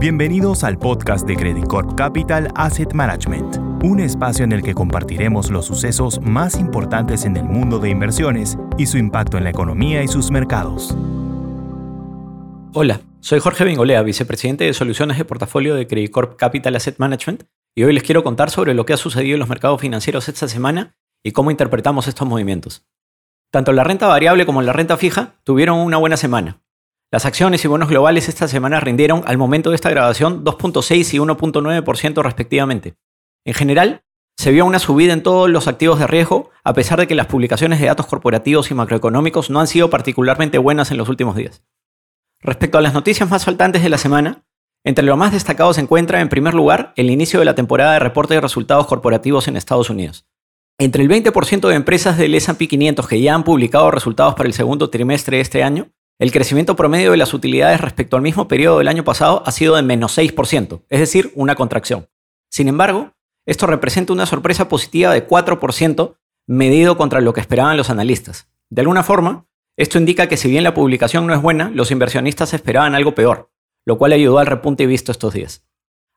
Bienvenidos al podcast de Credit Corp Capital Asset Management, un espacio en el que compartiremos los sucesos más importantes en el mundo de inversiones y su impacto en la economía y sus mercados. Hola, soy Jorge Bengolea, vicepresidente de soluciones de portafolio de Credit Corp Capital Asset Management, y hoy les quiero contar sobre lo que ha sucedido en los mercados financieros esta semana y cómo interpretamos estos movimientos. Tanto la renta variable como la renta fija tuvieron una buena semana, las acciones y bonos globales esta semana rindieron al momento de esta grabación 2.6 y 1.9% respectivamente. En general, se vio una subida en todos los activos de riesgo, a pesar de que las publicaciones de datos corporativos y macroeconómicos no han sido particularmente buenas en los últimos días. Respecto a las noticias más faltantes de la semana, entre lo más destacado se encuentra, en primer lugar, el inicio de la temporada de reporte de resultados corporativos en Estados Unidos. Entre el 20% de empresas del S&P 500 que ya han publicado resultados para el segundo trimestre de este año el crecimiento promedio de las utilidades respecto al mismo periodo del año pasado ha sido de menos 6%, es decir, una contracción. Sin embargo, esto representa una sorpresa positiva de 4% medido contra lo que esperaban los analistas. De alguna forma, esto indica que si bien la publicación no es buena, los inversionistas esperaban algo peor, lo cual ayudó al repunte visto estos días.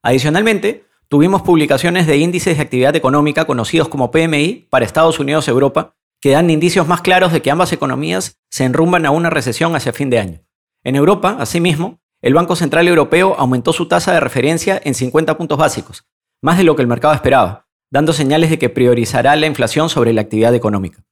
Adicionalmente, tuvimos publicaciones de índices de actividad económica conocidos como PMI para Estados Unidos Europa, que dan indicios más claros de que ambas economías se enrumban a una recesión hacia fin de año. En Europa, asimismo, el Banco Central Europeo aumentó su tasa de referencia en 50 puntos básicos, más de lo que el mercado esperaba, dando señales de que priorizará la inflación sobre la actividad económica.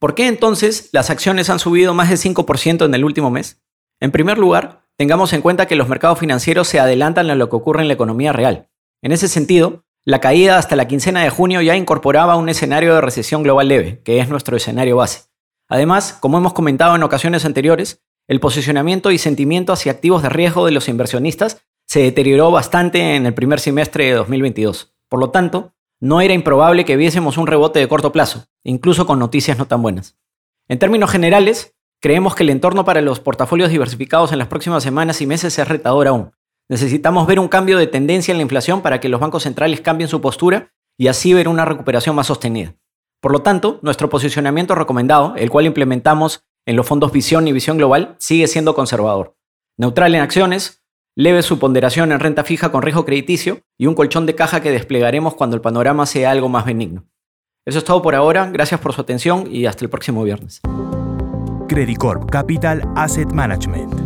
¿Por qué entonces las acciones han subido más de 5% en el último mes? En primer lugar, tengamos en cuenta que los mercados financieros se adelantan a lo que ocurre en la economía real. En ese sentido, la caída hasta la quincena de junio ya incorporaba un escenario de recesión global leve, que es nuestro escenario base. Además, como hemos comentado en ocasiones anteriores, el posicionamiento y sentimiento hacia activos de riesgo de los inversionistas se deterioró bastante en el primer semestre de 2022. Por lo tanto, no era improbable que viésemos un rebote de corto plazo, incluso con noticias no tan buenas. En términos generales, creemos que el entorno para los portafolios diversificados en las próximas semanas y meses es retador aún, Necesitamos ver un cambio de tendencia en la inflación para que los bancos centrales cambien su postura y así ver una recuperación más sostenida. Por lo tanto, nuestro posicionamiento recomendado, el cual implementamos en los fondos Visión y Visión Global, sigue siendo conservador. Neutral en acciones, leve su ponderación en renta fija con riesgo crediticio y un colchón de caja que desplegaremos cuando el panorama sea algo más benigno. Eso es todo por ahora, gracias por su atención y hasta el próximo viernes. Credit Capital Asset Management